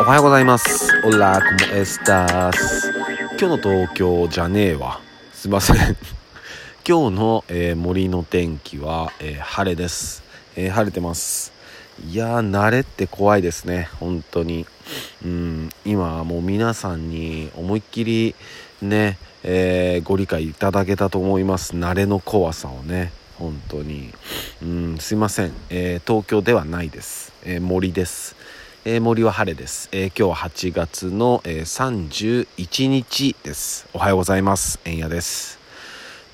おはようございます。オラコモエスタス。今日の東京じゃねえわ。すいません。今日の、えー森の天気は、えー晴れです、えー晴れてます。いやー、慣れって怖いですね。本当に。うん、今はもう皆さんに思いっきりね、えご理解いただけたと思います。慣れの怖さをね。本当に。うん、すいません。え東京ではないです。え森です。えー森は晴れです、えー今日は8月の、えー31日です。おはようございます。えんやです。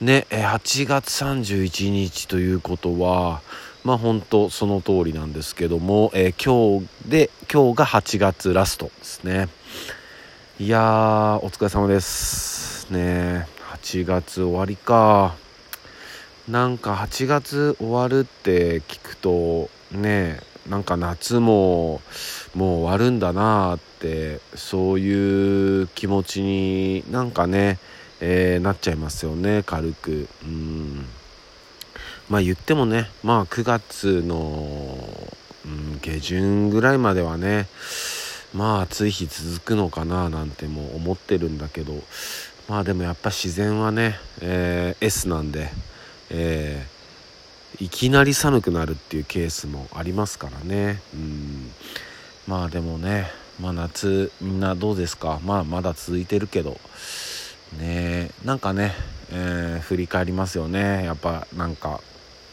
ね、えー8月31日ということはまあ本当その通りなんですけども、えー今日で今日が8月ラストですね。いやーお疲れ様です。ね8月終わりか。なんか8月終わるって聞くとねなんか夏ももう終わるんだなってそういう気持ちになんかね、えーなっちゃいますよね軽く。うん。まあ言ってもねまあ9月の、うん、下旬ぐらいまではねまあ暑い日続くのかななんても思ってるんだけど。まあでもやっぱ自然はね、えー S なんで、えーいきなり寒くなるっていうケースもありますからね。うん。まあでもねまあ夏みんなどうですか？まあまだ続いてるけど。ねなんかね、えー振り返りますよね。やっぱなんか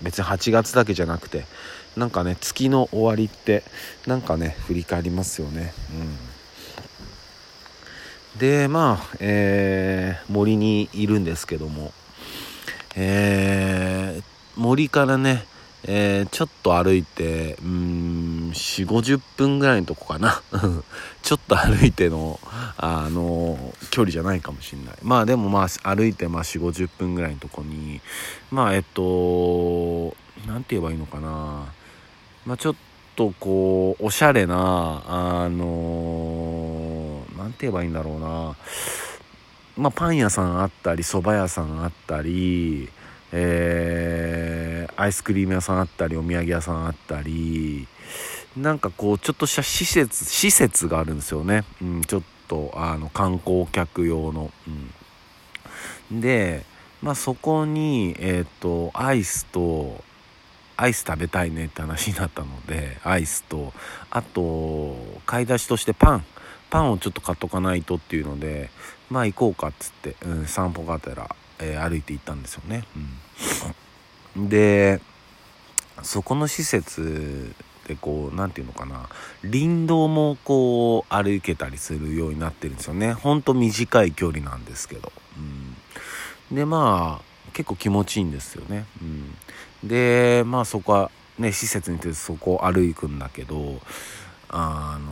別に8月だけじゃなくてなんかね月の終わりってなんかね振り返りますよね。うん。でまあ、えー森にいるんですけども。えー森からね、えーちょっと歩いてうん4 5 0分ぐらいのとこかな。ちょっと歩いての、あの距離じゃないかもしれない。まあでもまあ歩いてまあ4 5 0分ぐらいのとこにまあえっとなんて言えばいいのかな。まあちょっとこうおしゃれなあのなんて言えばいいんだろうな。まあパン屋さんあったり蕎麦屋さんあったりえーアイスクリーム屋さんあったりお土産屋さんあったりなんかこうちょっとした施設施設があるんですよね、うん、ちょっとあの観光客用の、うん、でまあそこにえっ、とアイスとアイス食べたいねって話になったのでアイスとあと買い出しとしてパン。パンをちょっと買っとかないとっていうのでまあ行こうかっつって、うん、散歩がてら、えー歩いて行ったんですよね、うん、でそこの施設でこう何て言うのかな。林道もこう歩けたりするようになってるんですよね。ほんと短い距離なんですけど、うん、でまあ結構気持ちいいんですよね、うん、でまあそこはね施設に行ってそこを歩くんだけどあの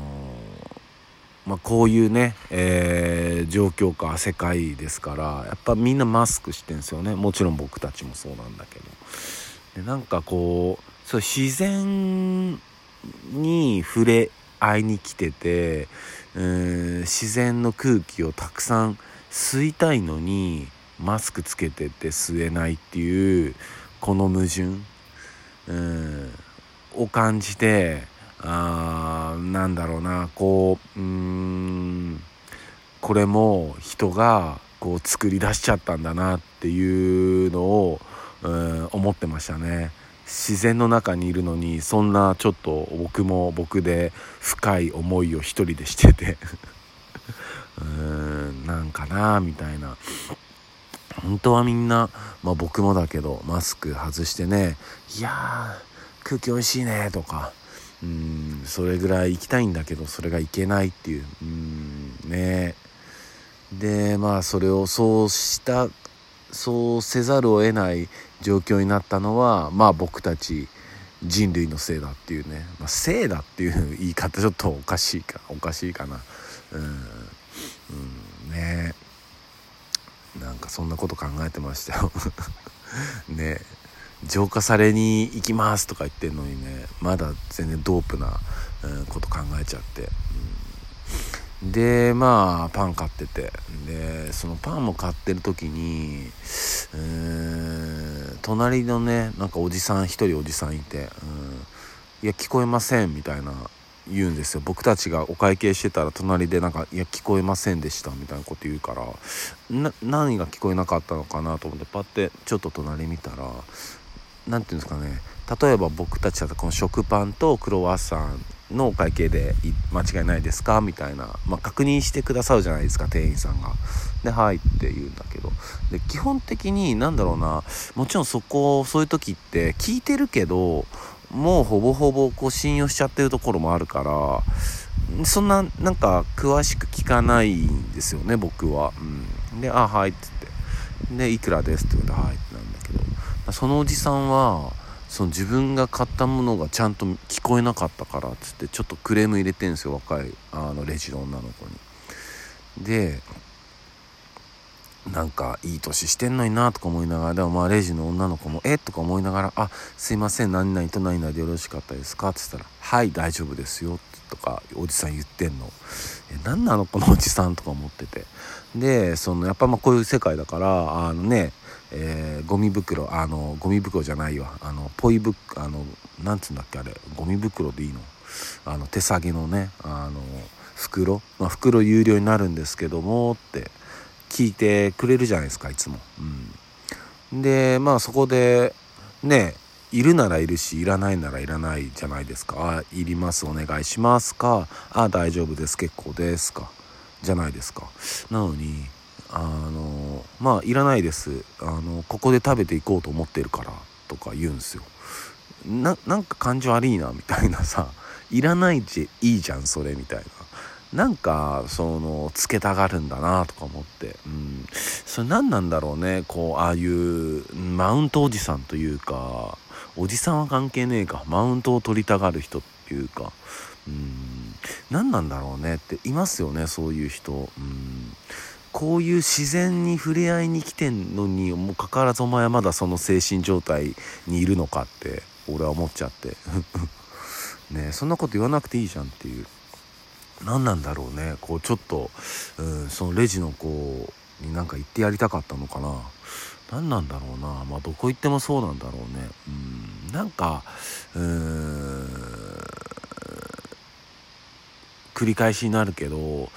まあ、こういうね、えー状況か世界ですからやっぱみんなマスクしてんですよね。もちろん僕たちもそうなんだけど。でなんかこうそう自然に触れ合いに来ててうん自然の空気をたくさん吸いたいのにマスクつけてて吸えないっていうこの矛盾うんを感じてあなんだろうなこううーんこれも人がこう作り出しちゃったんだなっていうのを、うん、思ってましたね。自然の中にいるのにそんなちょっと僕も僕で深い思いを一人でしてて。うーんなんかなみたいな。本当はみんな、まあ、僕もだけどマスク外してね「いやー空気おいしいね」とか。うん。それぐらい行きたいんだけどそれがいけないっていう。うん。ね。でまあそれをそうしたそうせざるを得ない状況になったのはまあ僕たち人類のせいだっていうね、まあ、せいだっていう言い方ちょっとおかしいかおかしいかな。うん、うん、ね。なんかそんなこと考えてましたよ。ね。浄化されに行きますとか言ってんのにねまだ全然ドープな、こと考えちゃって、うん。でまあパン買ってて。でそのパンも買ってる時にうーん隣のねなんかおじさん一人おじさんいて「うん、いや聞こえません」みたいな言うんですよ。僕たちがお会計してたら隣でなんか「いや聞こえませんでした」みたいなこと言うからな何が聞こえなかったのかなと思ってパッてちょっと隣見たら何て言うんですかね。例えば僕たちだとこの食パンとクロワッサンのお会計で間違いないですか？みたいな、まあ、確認してくださるじゃないですか店員さんが。で「はい」って言うんだけど。で基本的に何だろうな。もちろんそこそういう時って聞いてるけどもうほぼほぼこう信用しちゃってるところもあるからそんななんか詳しく聞かないんですよね僕は。うん、で「あはい」っつって「でいくらです」って言うと「はい」って。なんだそのおじさんはその自分が買ったものがちゃんと聞こえなかったからっつってちょっとクレーム入れてんですよ若いあのレジの女の子に。でなんかいい年してんのになとか思いながらでもまあレジの女の子も「えっ?」とか思いながら「あすいません何々と何々でよろしかったですか?」って言ったら「はい大丈夫ですよ」とかおじさん言ってんの「え何なの？このおじさん」とか思っててでそのやっぱまこういう世界だからあのねえー、ゴミ袋あのゴミ袋じゃないわ。あのポイブあのなんつうんだっけあれ。ゴミ袋でいいの？あの手提げのねあの袋、まあ、袋有料になるんですけどもって聞いてくれるじゃないですかいつも。うん、でまあそこでねいるならいるしいらないならいらないじゃないですか「あいりますお願いしますか」あ「大丈夫です結構ですか」じゃないですか。なのにあのまあいらないです。あのここで食べていこうと思ってるからとか言うんですよ。ななんか感じ悪いなみたいなさ いらないじいいじゃんそれみたいな。なんかそのつけたがるんだなとか思って。うん。それ何なんだろうねこうああいうマウントおじさんというかおじさんは関係ねえか。マウントを取りたがる人っていうか。うん。何なんだろうねっていますよねそういう人。うん。こういう自然に触れ合いに来てんのにもかかわらずお前はまだその精神状態にいるのかって俺は思っちゃって。ねそんなこと言わなくていいじゃんっていう。何なんだろうね。こうちょっと、うん、そのレジの子になんか言ってやりたかったのかな。何なんだろうな。まあどこ行ってもそうなんだろうね。うん。なんかうーん。繰り返しになるけど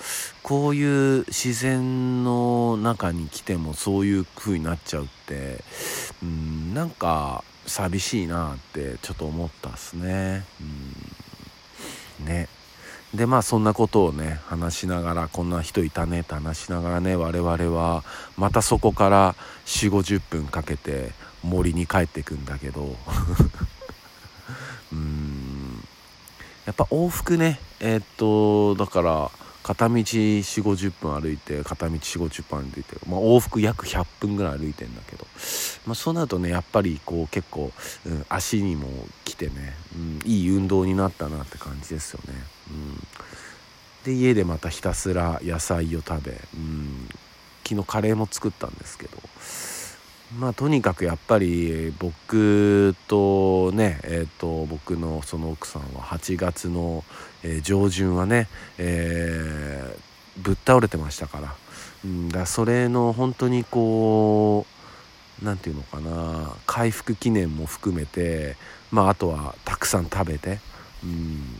こういう自然の中に来てもそういう風になっちゃうってうんなんか寂しいなってちょっと思ったっすね。うん。ね。でまあそんなことをね話しながらこんな人いたねって話しながらね我々はまたそこから4 5 0分かけて森に帰ってくんだけどうんやっぱ往復ねえー、っとだから片道4 5 0分歩いて片道4 5 0分歩いて、まあ、往復約100分ぐらい歩いてんだけど、まあ、そうなるとねやっぱりこう結構、うん、足にも来てね、うん、いい運動になったなって感じですよね。うん、で家でまたひたすら野菜を食べ、うん、昨日カレーも作ったんですけどまあとにかくやっぱり僕とねえっ、ー、と僕のその奥さんは8月の、えー、上旬はね、えー、ぶっ倒れてましたから,、うん、だそれの本当にこう何て言うのかな回復記念も含めてまああとはたくさん食べて、うん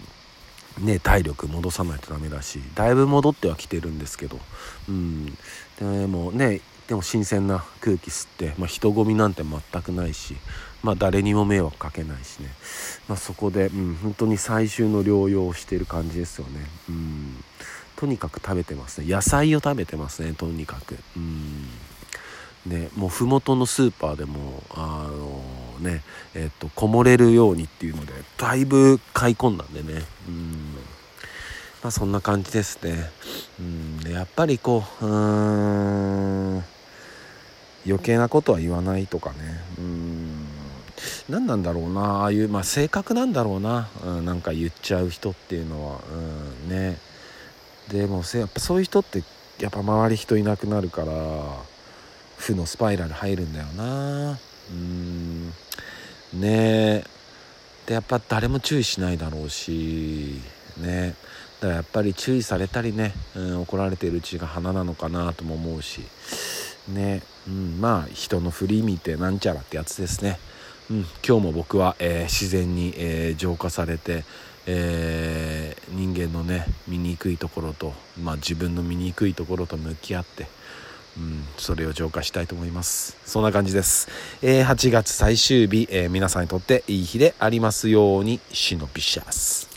ね、体力戻さないとダメだしだいぶ戻ってはきてるんですけど、うん、でもねでも新鮮な空気吸って、まあ、人混みなんて全くないし、まあ、誰にも迷惑かけないしね、まあ、そこで、うん、本当に最終の療養をしている感じですよね。うん。とにかく食べてますね。野菜を食べてますねとにかく。うん。ねもう麓のスーパーでもあのねえっとこもれるようにっていうのでだいぶ買い込んだんでね。うん。まあそんな感じですね。うん。やっぱりこううん。余計なことは言わないとかね。うん。何なんだろうな。ああいう、まあ、性格なんだろうな、うん、なんか言っちゃう人っていうのは、うん、ね。でもやっぱそういう人ってやっぱ周り人いなくなるから負のスパイラル入るんだよな。うん。ね。でやっぱ誰も注意しないだろうし。ね。だからやっぱり注意されたりね、うん、怒られているうちが花なのかなとも思うし。ね、うん、まあ人の振り見てなんちゃらってやつですね、うん、今日も僕は、えー、自然に、えー、浄化されて、えー、人間のね醜いところと、まあ、自分の醜いところと向き合ってうん、それを浄化したいと思います。そんな感じです、え、8月最終日、え、皆さんにとっていい日でありますようにシノピシャス。